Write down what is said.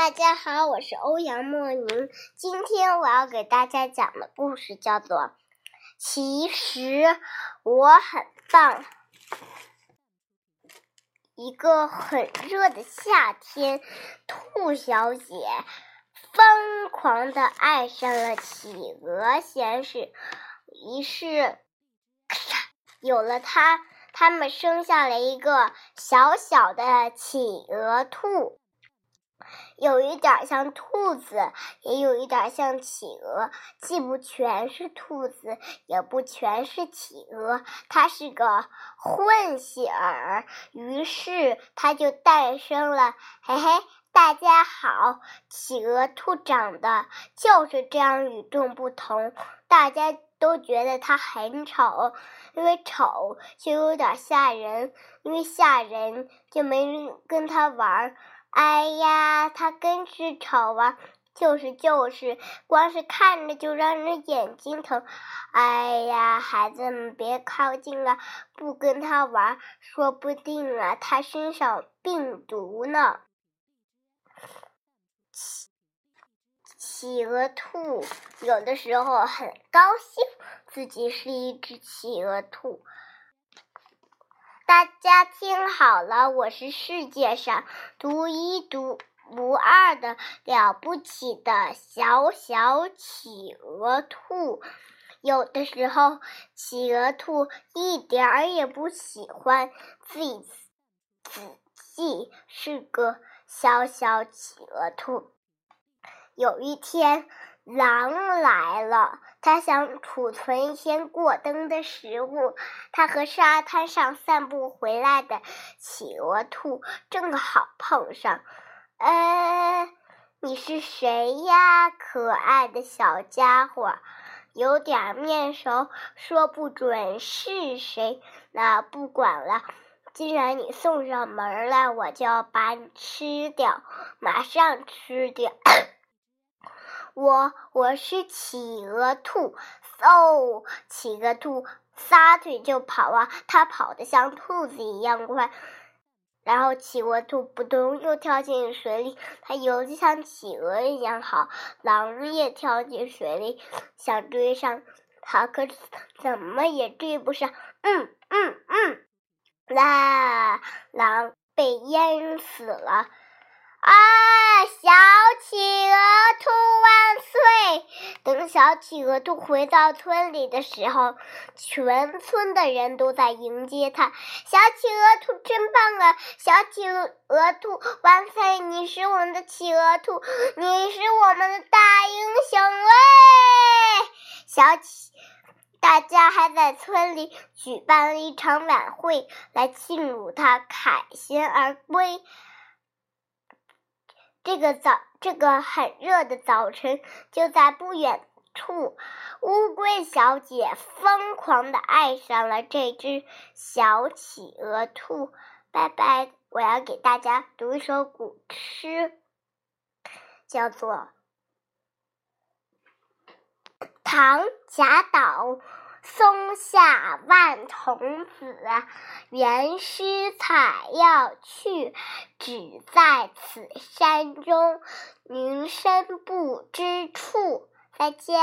大家好，我是欧阳莫宁。今天我要给大家讲的故事叫做《其实我很棒》。一个很热的夏天，兔小姐疯狂的爱上了企鹅先生，于是，有了他，他们生下了一个小小的企鹅兔。有一点像兔子，也有一点像企鹅，既不全是兔子，也不全是企鹅，它是个混血儿。于是，它就诞生了。嘿嘿，大家好，企鹅兔长得就是这样与众不同，大家都觉得它很丑，因为丑就有点吓人，因为吓人就没人跟它玩儿。哎呀，它真是丑啊！就是就是，光是看着就让人眼睛疼。哎呀，孩子们别靠近了，不跟他玩，说不定啊，他身上病毒呢。企企鹅兔有的时候很高兴，自己是一只企鹅兔。大家听好了，我是世界上独一无二的了不起的小小企鹅兔。有的时候，企鹅兔一点儿也不喜欢自己，自己是个小小企鹅兔。有一天。狼来了，他想储存一些过冬的食物。他和沙滩上散步回来的企鹅兔正好碰上。呃，你是谁呀，可爱的小家伙？有点面熟，说不准是谁。那不管了，既然你送上门来，我就要把你吃掉，马上吃掉。我我是企鹅兔，嗖！企鹅兔撒腿就跑啊，它跑得像兔子一样快。然后企鹅兔扑通又跳进水里，它游的像企鹅一样好。狼也跳进水里，想追上它，可怎么也追不上。嗯嗯嗯，啦，狼被淹死了。啊，企鹅兔回到村里的时候，全村的人都在迎接它。小企鹅兔真棒啊！小企鹅兔万岁！你是我们的企鹅兔，你是我们的大英雄喂！小企，大家还在村里举办了一场晚会，来庆祝它凯旋而归。这个早，这个很热的早晨，就在不远处，乌龟小姐疯狂的爱上了这只小企鹅兔。拜拜，我要给大家读一首古诗，叫做《唐贾岛》。松下万童子，原诗采药去，只在此山中，云深不知处。再见。